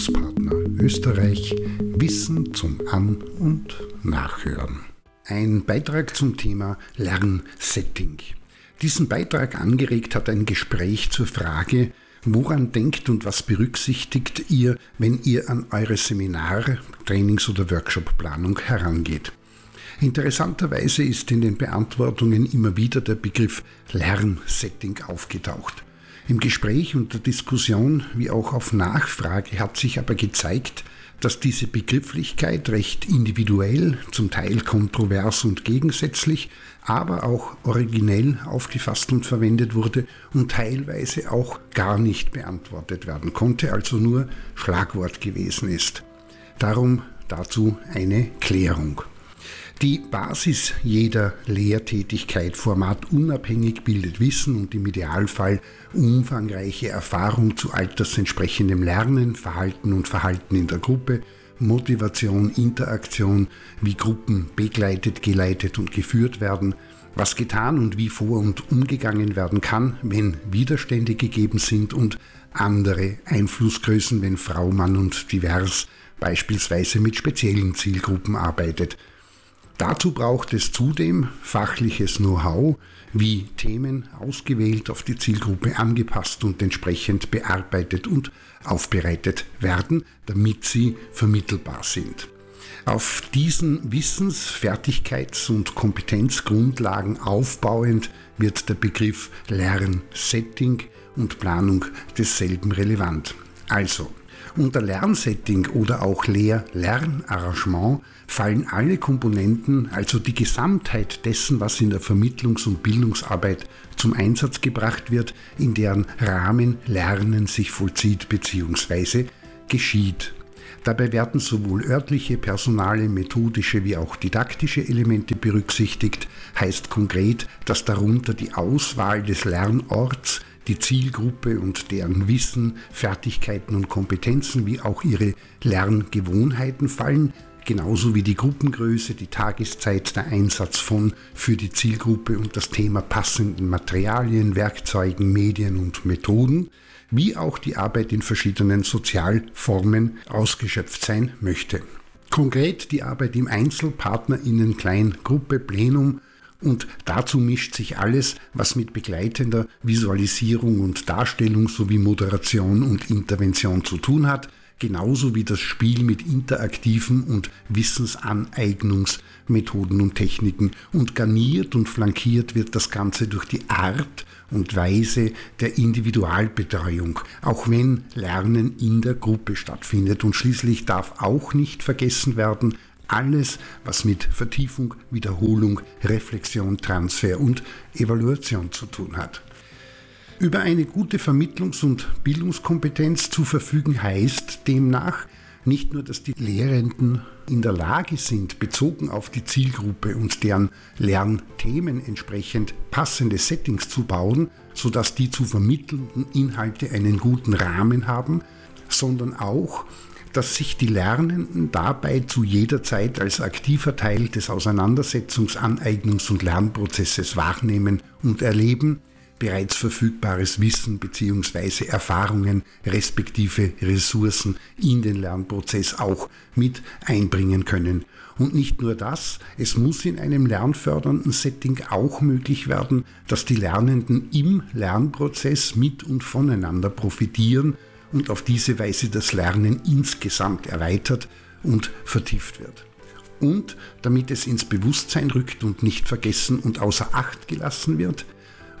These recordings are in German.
Bildungspartner Österreich Wissen zum An- und Nachhören. Ein Beitrag zum Thema Lernsetting. Diesen Beitrag angeregt hat ein Gespräch zur Frage, woran denkt und was berücksichtigt ihr, wenn ihr an eure Seminar-, Trainings- oder Workshopplanung herangeht. Interessanterweise ist in den Beantwortungen immer wieder der Begriff Lernsetting aufgetaucht. Im Gespräch und der Diskussion wie auch auf Nachfrage hat sich aber gezeigt, dass diese Begrifflichkeit recht individuell, zum Teil kontrovers und gegensätzlich, aber auch originell aufgefasst und verwendet wurde und teilweise auch gar nicht beantwortet werden konnte, also nur Schlagwort gewesen ist. Darum dazu eine Klärung. Die Basis jeder Lehrtätigkeit formatunabhängig bildet Wissen und im Idealfall umfangreiche Erfahrung zu altersentsprechendem Lernen, Verhalten und Verhalten in der Gruppe, Motivation, Interaktion, wie Gruppen begleitet, geleitet und geführt werden, was getan und wie vor und umgegangen werden kann, wenn Widerstände gegeben sind und andere Einflussgrößen, wenn Frau, Mann und divers beispielsweise mit speziellen Zielgruppen arbeitet – Dazu braucht es zudem fachliches Know-how, wie Themen ausgewählt auf die Zielgruppe angepasst und entsprechend bearbeitet und aufbereitet werden, damit sie vermittelbar sind. Auf diesen Wissens-, Fertigkeits- und Kompetenzgrundlagen aufbauend wird der Begriff Lernsetting und Planung desselben relevant. Also, unter Lernsetting oder auch Lehr-Lernarrangement fallen alle Komponenten, also die Gesamtheit dessen, was in der Vermittlungs- und Bildungsarbeit zum Einsatz gebracht wird, in deren Rahmen Lernen sich vollzieht bzw. geschieht. Dabei werden sowohl örtliche, personale, methodische wie auch didaktische Elemente berücksichtigt, heißt konkret, dass darunter die Auswahl des Lernorts, die Zielgruppe und deren Wissen, Fertigkeiten und Kompetenzen wie auch ihre Lerngewohnheiten fallen, genauso wie die Gruppengröße, die Tageszeit, der Einsatz von für die Zielgruppe und das Thema passenden Materialien, Werkzeugen, Medien und Methoden, wie auch die Arbeit in verschiedenen Sozialformen ausgeschöpft sein möchte. Konkret die Arbeit im Einzelpartnerinnen, Kleingruppe, Plenum und dazu mischt sich alles, was mit begleitender Visualisierung und Darstellung sowie Moderation und Intervention zu tun hat, genauso wie das Spiel mit interaktiven und Wissensaneignungsmethoden und Techniken. Und garniert und flankiert wird das Ganze durch die Art und Weise der Individualbetreuung, auch wenn Lernen in der Gruppe stattfindet. Und schließlich darf auch nicht vergessen werden, alles, was mit Vertiefung, Wiederholung, Reflexion, Transfer und Evaluation zu tun hat. Über eine gute Vermittlungs- und Bildungskompetenz zu verfügen heißt demnach nicht nur, dass die Lehrenden in der Lage sind, bezogen auf die Zielgruppe und deren Lernthemen entsprechend passende Settings zu bauen, sodass die zu vermittelnden Inhalte einen guten Rahmen haben, sondern auch, dass sich die Lernenden dabei zu jeder Zeit als aktiver Teil des Auseinandersetzungs-, Aneignungs- und Lernprozesses wahrnehmen und erleben, bereits verfügbares Wissen bzw. Erfahrungen respektive Ressourcen in den Lernprozess auch mit einbringen können. Und nicht nur das, es muss in einem lernfördernden Setting auch möglich werden, dass die Lernenden im Lernprozess mit und voneinander profitieren und auf diese Weise das Lernen insgesamt erweitert und vertieft wird. Und damit es ins Bewusstsein rückt und nicht vergessen und außer Acht gelassen wird,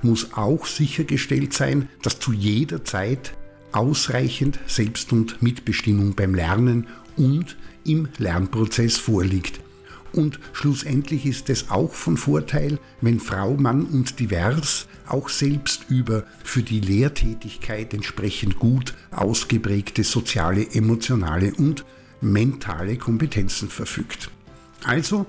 muss auch sichergestellt sein, dass zu jeder Zeit ausreichend Selbst- und Mitbestimmung beim Lernen und im Lernprozess vorliegt. Und schlussendlich ist es auch von Vorteil, wenn Frau, Mann und divers auch selbst über für die Lehrtätigkeit entsprechend gut ausgeprägte soziale, emotionale und mentale Kompetenzen verfügt. Also,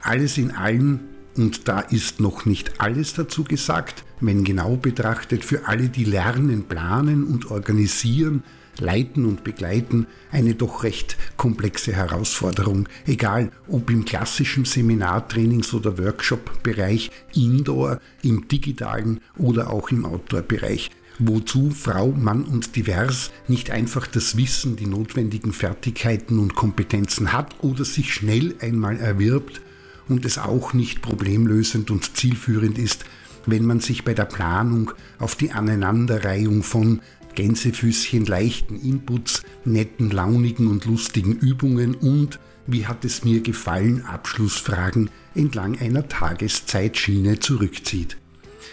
alles in allem und da ist noch nicht alles dazu gesagt, wenn genau betrachtet für alle, die lernen, planen und organisieren, leiten und begleiten, eine doch recht komplexe Herausforderung, egal ob im klassischen Seminartrainings- oder Workshop-Bereich, Indoor, im digitalen oder auch im Outdoor-Bereich. wozu Frau, Mann und divers nicht einfach das Wissen, die notwendigen Fertigkeiten und Kompetenzen hat oder sich schnell einmal erwirbt und es auch nicht problemlösend und zielführend ist, wenn man sich bei der Planung auf die Aneinanderreihung von Gänsefüßchen leichten Inputs, netten, launigen und lustigen Übungen und, wie hat es mir gefallen, Abschlussfragen entlang einer Tageszeitschiene zurückzieht.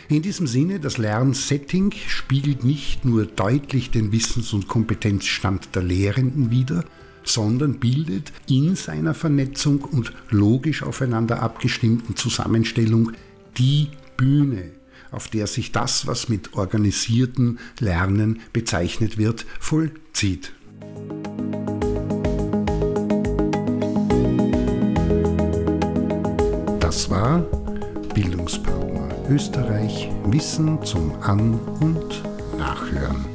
In diesem Sinne, das Lernsetting spiegelt nicht nur deutlich den Wissens- und Kompetenzstand der Lehrenden wider, sondern bildet in seiner Vernetzung und logisch aufeinander abgestimmten Zusammenstellung die Bühne, auf der sich das, was mit organisierten Lernen bezeichnet wird, vollzieht. Das war Bildungspartner Österreich Wissen zum An- und Nachhören.